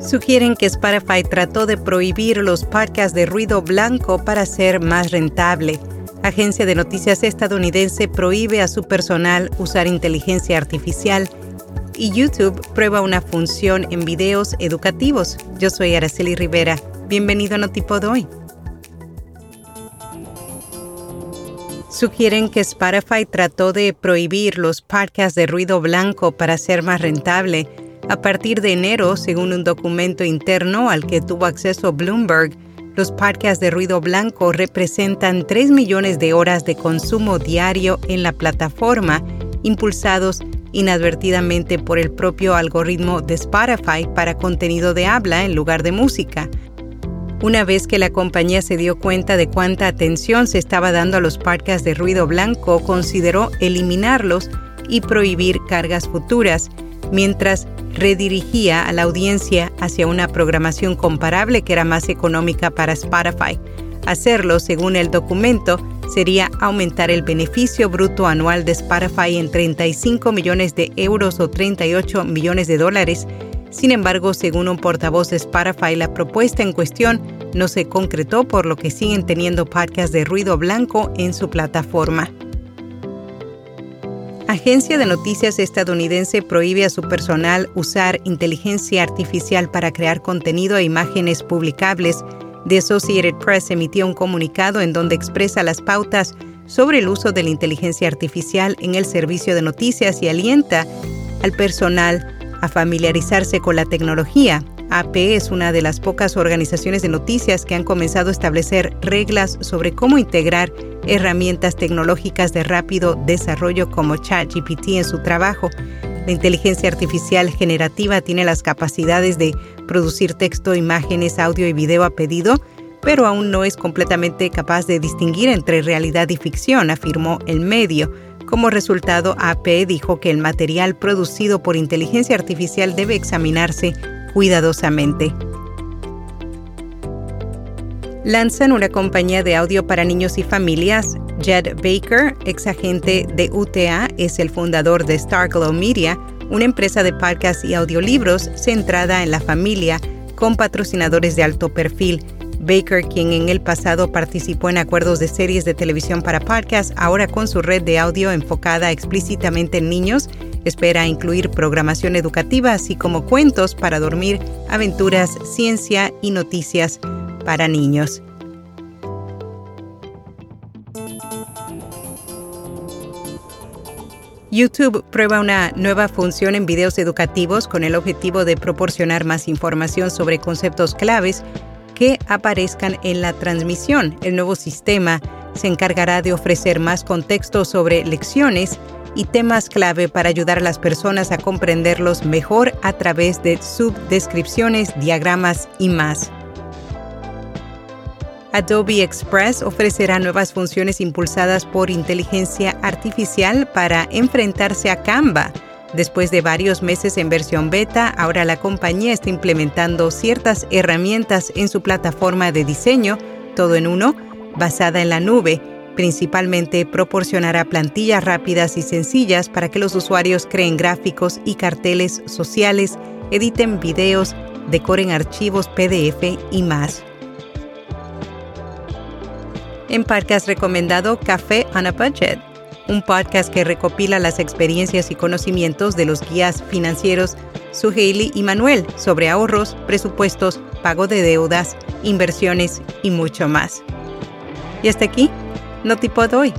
sugieren que Spotify trató de prohibir los podcasts de ruido blanco para ser más rentable. Agencia de noticias estadounidense prohíbe a su personal usar inteligencia artificial y YouTube prueba una función en videos educativos. Yo soy Araceli Rivera. Bienvenido a Notipod hoy. Sugieren que Spotify trató de prohibir los podcasts de ruido blanco para ser más rentable a partir de enero, según un documento interno al que tuvo acceso Bloomberg, los podcasts de ruido blanco representan 3 millones de horas de consumo diario en la plataforma, impulsados inadvertidamente por el propio algoritmo de Spotify para contenido de habla en lugar de música. Una vez que la compañía se dio cuenta de cuánta atención se estaba dando a los podcasts de ruido blanco, consideró eliminarlos y prohibir cargas futuras, mientras redirigía a la audiencia hacia una programación comparable que era más económica para Spotify. Hacerlo, según el documento, sería aumentar el beneficio bruto anual de Spotify en 35 millones de euros o 38 millones de dólares. Sin embargo, según un portavoz de Spotify, la propuesta en cuestión no se concretó por lo que siguen teniendo podcasts de ruido blanco en su plataforma. Agencia de noticias estadounidense prohíbe a su personal usar inteligencia artificial para crear contenido e imágenes publicables. The Associated Press emitió un comunicado en donde expresa las pautas sobre el uso de la inteligencia artificial en el servicio de noticias y alienta al personal a familiarizarse con la tecnología. AP es una de las pocas organizaciones de noticias que han comenzado a establecer reglas sobre cómo integrar herramientas tecnológicas de rápido desarrollo como ChatGPT en su trabajo. La inteligencia artificial generativa tiene las capacidades de producir texto, imágenes, audio y video a pedido, pero aún no es completamente capaz de distinguir entre realidad y ficción, afirmó el medio. Como resultado, AP dijo que el material producido por inteligencia artificial debe examinarse cuidadosamente. Lanzan una compañía de audio para niños y familias. Jed Baker, ex agente de UTA, es el fundador de Starglow Media, una empresa de podcasts y audiolibros centrada en la familia con patrocinadores de alto perfil. Baker, quien en el pasado participó en acuerdos de series de televisión para podcasts, ahora con su red de audio enfocada explícitamente en niños, Espera incluir programación educativa, así como cuentos para dormir, aventuras, ciencia y noticias para niños. YouTube prueba una nueva función en videos educativos con el objetivo de proporcionar más información sobre conceptos claves que aparezcan en la transmisión. El nuevo sistema se encargará de ofrecer más contexto sobre lecciones y temas clave para ayudar a las personas a comprenderlos mejor a través de subdescripciones, diagramas y más. Adobe Express ofrecerá nuevas funciones impulsadas por inteligencia artificial para enfrentarse a Canva. Después de varios meses en versión beta, ahora la compañía está implementando ciertas herramientas en su plataforma de diseño, todo en uno, basada en la nube, Principalmente proporcionará plantillas rápidas y sencillas para que los usuarios creen gráficos y carteles sociales, editen videos, decoren archivos PDF y más. En podcast recomendado Café on a Budget, un podcast que recopila las experiencias y conocimientos de los guías financieros Suheili y Manuel sobre ahorros, presupuestos, pago de deudas, inversiones y mucho más. Y hasta aquí no te puedo hoy.